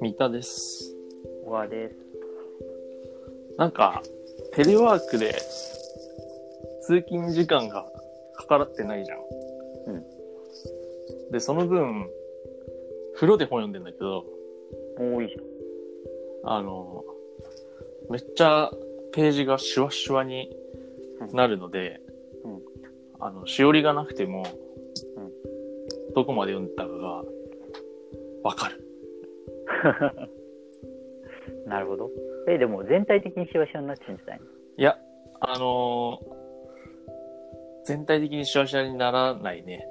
三田です。小川です。なんか、テレワークで、通勤時間がかからってないじゃん。うん。で、その分、風呂で本読んでんだけど、もういあの、めっちゃページがシュワシュワになるので、うんあの、しおりがなくても、うんどこまで読んだかが、わかる。なるほど。え、でも全体的にシワシワになっちゃうんじゃないの？いや、あのー全体的にシュワシュワにならないね。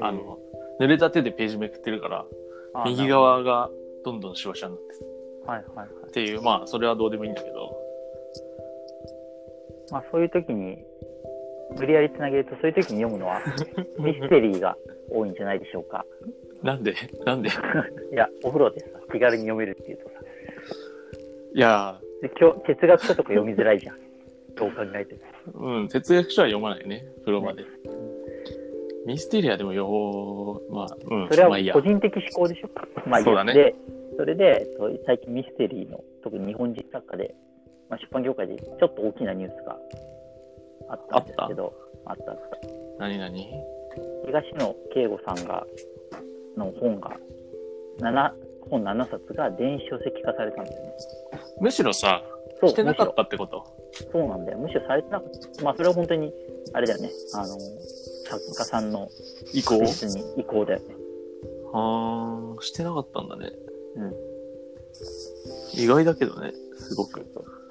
あの、濡れた手でページめくってるから、あ右。側がどんどんシュワシュワになってるなるほどはいはいはい。っていう、まあ、それはどうでもいいんだけど、まあそういう時に、無理やりつなげると、そういう時に読むのは、ミステリーが多いんじゃないでしょうか。なんで、なんで、いや、お風呂でさ、気軽に読めるっていうとさ、いやで今日、哲学書とか読みづらいじゃん。どう考えてうん、哲学書は読まないね、風呂まで。ミステリアでもよまあ、うん、それは個。人的思考でしょ。まあいいやそうだねで、それで、最近ミステリーの、特に日本人作家で、まあ、出版業界でちょっと大きなニュースがあったんですけど、あった？あった。何何？東野圭吾さんが、の本が、7、本7冊が電子書籍化されたんだよね。むしろさ、そう、してなかっむたってこと？そうなんだよ。むしろされてなかった。まあそれは本当に、あれだよね。あの、作家さんの以降別に意向だよね。あー、してなかったんだね。うん。意外だけどね、すごく。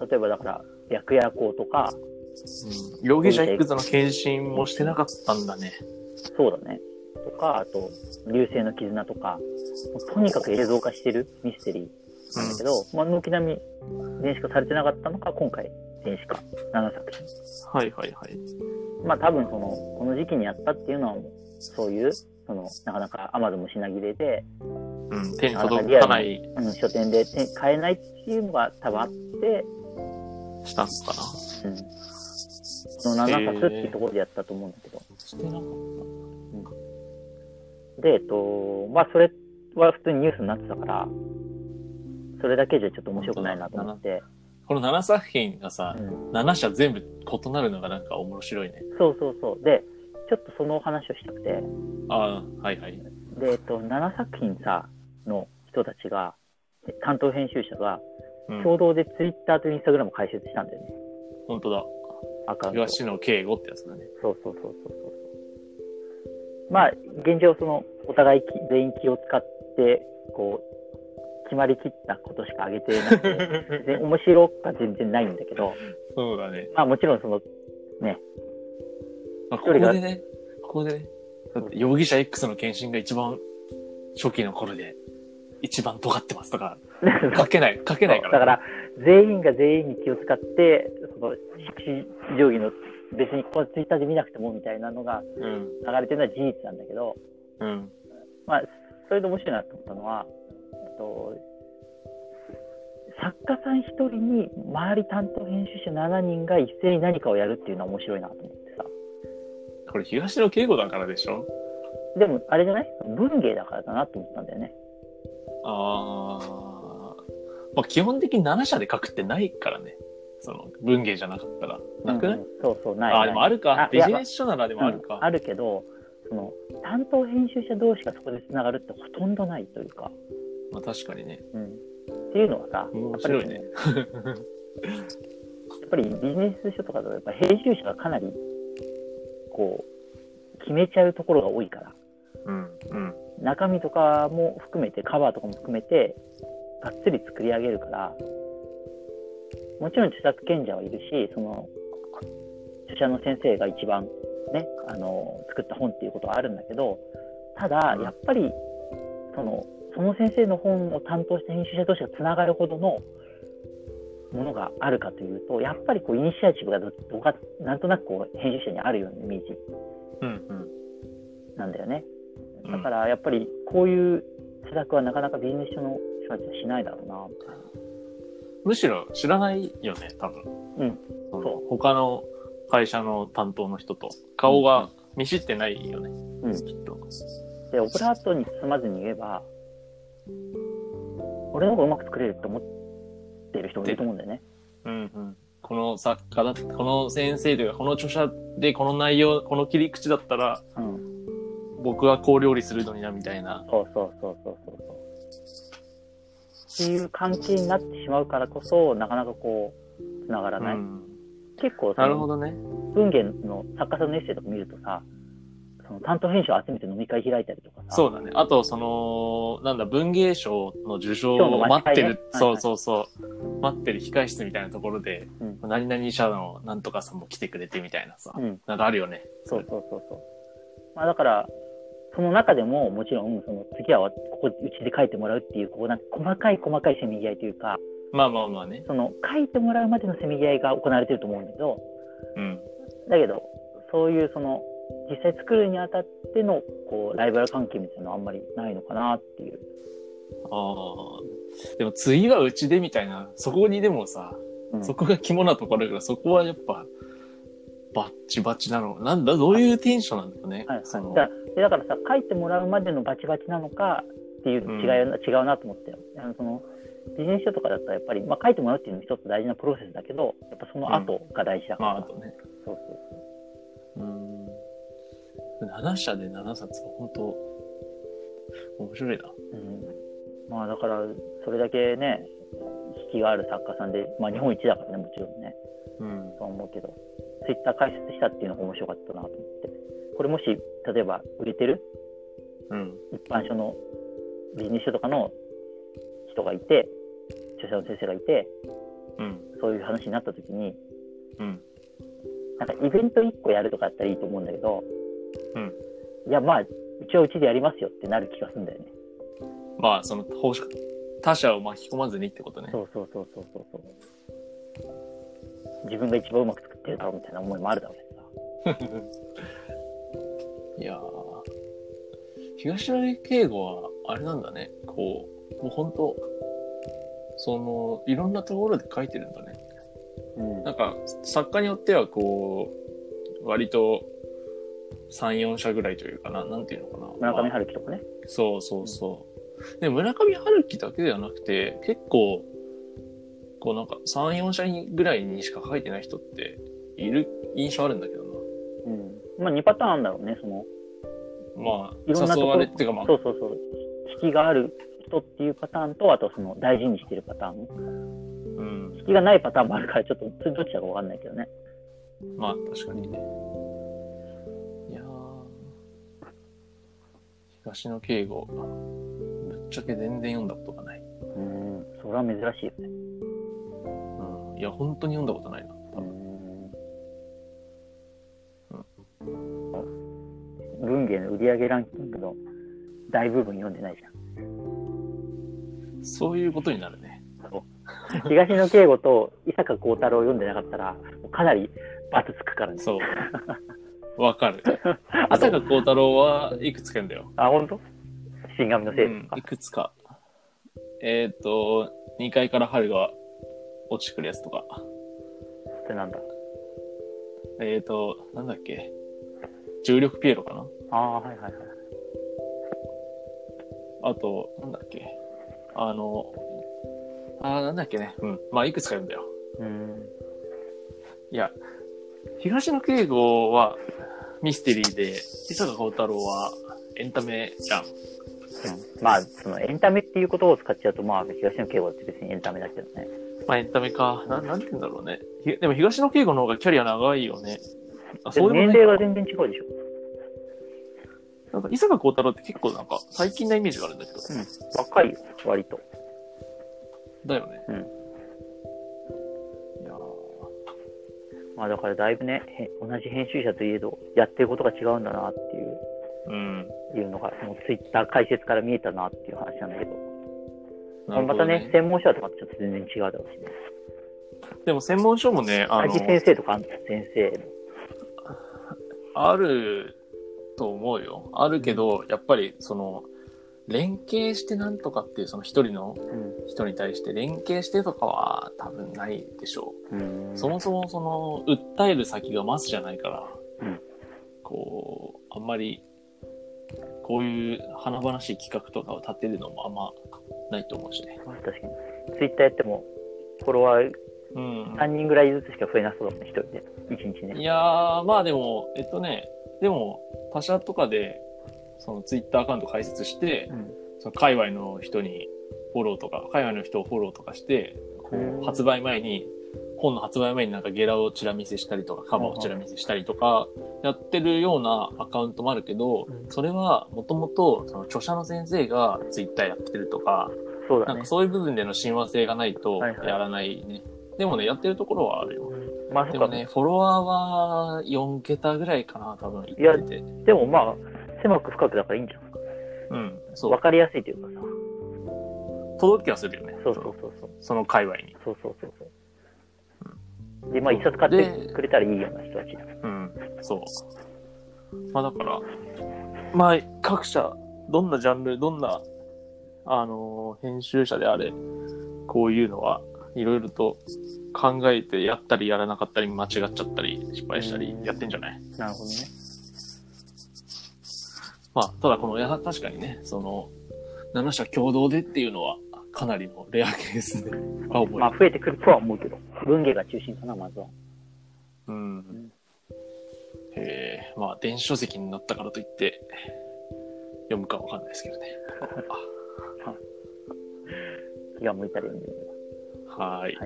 例えばだから、白夜行とか、うん、容疑者 X の検診もしてなかったんだね。そうだね。とか、あと、流星の絆とか、とにかく映像化してるミステリーなんだけど、まあ、軒並み電子化されてなかったのが今回電子化7作品。はいはいはい。まあ多分その、この時期にやったっていうのは、そういう、その、なかなか Amazon も品切れで、うん、手に届かないうん、書店で手買えないっていうのが多分あって、したのかな。うん。その7冊っていうところでやったと思うんだけど。してなかっで、えっと、まあそれは普通にニュースになってたから、それだけじゃちょっと面白くないなと思って、た。この7作品がさう、ん。7社全部異なるのがなんか面白いね。そうそうそう。で、ちょっとそのお話をしたくて、ああ、はいはい。で、えっと、7作品さ、の人たちが、担当編集者が、うん、共同でツイッターとインスタグラムを開設したんだよね。本当だ。アカウント。東野敬吾ってやつだね。そうそうそうそうそう。まあ、現状その、お互いき全員気を使って、こう、決まりきったことしか挙げてなくて、全面白くは全然ないんだけど、そうだね。まあもちろんその、ね、まあ、ここでね、ここでね、だって容疑者 X の検診が一番初期の頃で、一番尖ってますとか、書けない、書けないから。だから、全員が全員に気を使って、その、式定規の、別にここツイッターで見なくてもみたいなのがうん、流れてるのは事実なんだけど、うん、まあ、それで面白いなと思ったのは、と作家さん一人に周り担当編集者7人が一斉に何かをやるっていうのは面白いなと思ってさ。これ東野敬吾だからでしょ？でも、あれじゃない？文芸だからだなと思ったんだよね。ああ、まあ基本的に7社で書くってないからね。その文芸じゃなかったら。なくない、うんうんそうそう、ない。ああ、でもあるかビジネス書ならでもあるか。うんあるけど、その、担当編集者同士がそこで繋がるってほとんどないというか、まあ確かにね。うん。っていうのはさ、面白いね。やっぱりビジネス書とかだと、やっぱ編集者がかなり、こう、決めちゃうところが多いから、うん、うん。中身とかも含めて、カバーとかも含めて、がっつり作り上げるから、もちろん著作権者はいるし、その、著者の先生が一番ね、あの、作った本っていうことはあるんだけど、ただう、んやっぱり、その、その先生の本を担当した編集者同士がつながるほどのものがあるかというと、やっぱりこう、イニシアチブがどどか、なんとなくこう、編集者にあるようなイメージうん、うん。なんだよね。うんだからやっぱりこういう施策はなかなかビジネス書の人たちはしないだろうな、みたいな。むしろ知らないよね、多分。うん。そう他の会社の担当の人と顔が見知ってないよね、うんきっと。で、オブラートに包まずに言えば、俺の方がうまく作れるって思ってる人もいると思うんだよね。うんうん。この作家だ、この先生というか、この著者でこの内容、この切り口だったら、うん。僕はこう料理するのにな、みたいな。そうそうそうそうそう。っていう関係になってしまうからこそ、なかなかこう、繋がらない。うん。結構なるほどね。文芸の作家さんのエッセイとか見るとさ、その担当編集を集めて飲み会開いたりとかさ、そうだね。あと、その、なんだ、文芸賞の受賞を待ってる、ねそうそうそう、待ってる控え室みたいなところで、うん何々社のなんとかさんも来てくれてみたいなさ、うん、なんかあるよね。そうそうそうそう。まあだから、その中でももちろん、その次はここ、うちで書いてもらうっていう、こうなんか細かい細かいせめぎ合いというか、まあまあまあね。その書いてもらうまでのせめぎ合いが行われてると思うんだけど、うん。だけど、そういうその、実際作るにあたっての、こう、ライバル関係みたいなのはあんまりないのかなっていう。ああ。でも次はうちでみたいな、そこにでもさ、うんそこが肝なところだから、そこはやっぱ、バッチバチなの。なんだ、どういうテンションなんだろうね。はいはい、そのだからでだからさ、書いてもらうまでのバチバチなのかっていう違いは、違うなと思ったよ。あのそのビジネス書とかだったらやっぱり、まあ、書いてもらうっていうのも一つ大事なプロセスだけど、やっぱその後が大事だから。まあ、あとね。そうそううん。7社で7冊、本当面白いな。そう。うん、まあだから、それだけね、引きがある作家さんで、まあ日本一だからね、もちろんね、うん。とは思うけど、ツイッター開設したっていうのが面白かったなと思って。これもし、例えば売れてるうん。一般書のビジネス書とかの人がいて、著者の先生がいて、うん。そういう話になった時に、うん。なんかイベント1個やるとかやったらいいと思うんだけど、うん。いや、まあ、うちはうちでやりますよってなる気がするんだよね。まあ、その、他者を巻き込まずにってことね。そうそうそうそうそうそう。自分が一番うまく作ってるだろうみたいな思いもあるだろうしさ。いやー、東成敬吾は、あれなんだね。こう、もう本当その、いろんなところで書いてるんだね。うんなんか、作家によっては、こう、割と、3、4社ぐらいというかな、なんていうのかな。村上まあ春樹とかね。そうそうそう。で、村上春樹だけではなくて、結構、こうなんか、3、4社ぐらいにしか書いてない人って、いる印象あるんだけどな。うん。まあ2パターンあるんだろうね、その、まあ、いろんなとこ誘われっていうかまあ、そうそうそう。引きがある人っていうパターンと、あとその大事にしてるパターン。うん。引きがないパターンもあるから、ちょっと、それどっちだかわかんないけどね。まあ、確かにね。いやー、東野敬吾、ぶっちゃけ全然読んだことがない。うん。それは珍しいよね。うん。いや、本当に読んだことないな。売上ランキングの大部分読んでないじゃん。そういうことになるね。東野圭吾と伊坂幸太郎を読んでなかったら、かなりバツつくからね。そう。わかる。あ浅と、香幸太郎はいくつか読んだよ。あ、本当？新神のせいうんい。くつか。えっ、と、2階から春が落ちてくるやつとか。それなんだ？えっ、と、なんだっけ？重力ピエロかな？ああ、はいはいはい。あと、なんだっけ？あの、あーなんだっけね？うん。まあ、いくつか読んだよ。うん。いや、東野敬吾はミステリーで、伊坂幸太郎はエンタメじゃん。うんまあ、そのエンタメっていう言葉を使っちゃうと、まあ、東野圭吾って別にエンタメだけどね。まあ、エンタメか。ななんて言うんだろうね。ひでも東野敬吾の方がキャリア長いよね。あ、でそう年齢が全然違うでしょ。なんか、伊坂幸太郎って結構なんか、最近なイメージがあるんだけど。うん。若いよ、割と。だよね。うんいやーまあ、だからだいぶね、へ同じ編集者といえど、やってることが違うんだなっていう。うん。いうのが、もうツイッター解説から見えたなっていう話なんだけど。なるほどまたね、専門書とかとちょっと全然違うだろうしね。でも専門書もね、あの先生とかあんの先生の。あると思うよ。あるけど、やっぱりその、連携してなんとかっていうその一人のうん。人に対して連携してとかは多分ないでしょうんう。そもそもその、訴える先がマスじゃないから、うんこう、あんまり、こういう華々しい企画とかを立てるのもあんまないと思うしね。まあ確かに。ツイッターやっても、フォロワーうん。3人ぐらいずつしか増えなそうだもんね、一人で。1日ね。いやー、まあでも、えっとね、でも、他社とかで、そのツイッターアカウント開設してう、ん。その界隈の人にフォローとか、界隈の人をフォローとかして、こう発売前に、本の発売前になんかゲラをチラ見せしたりとか、カバーをチラ見せしたりとか、やってるようなアカウントもあるけどう、んそれはもともと、その著者の先生がツイッターやってるとか、そうだねなんか。そういう部分での親和性がないとはいはいやらないね。でもね、やってるところはあるよ。まあでもね、フォロワーは4桁ぐらいかな、多分、いってて。でもまあ、狭く深くだからいいんじゃん。うん、そうわ。かりやすいというかさ。届きはするよね。そうそうそうそう。その界隈に。そうそうそうそう。で、まあ一冊買ってくれたらいいような人たちだ。うん、そう。まあだから、まあ各社、どんなジャンル、どんな、あのー編集者であれ、こういうのはいろいろと考えてやったりやらなかったり間違っちゃったり失敗したりうんやってんじゃない？なるほどね。まあ、ただこの、や確かにね、その、7社共同でっていうのはかなりのレアケースで。まあ増えてくるとは思うけど、文芸が中心かな、まずは。うん。ええまあ、電子書籍になったからといって、読むかわかんないですけどね。気が向いたら読んでみるはーい。はい。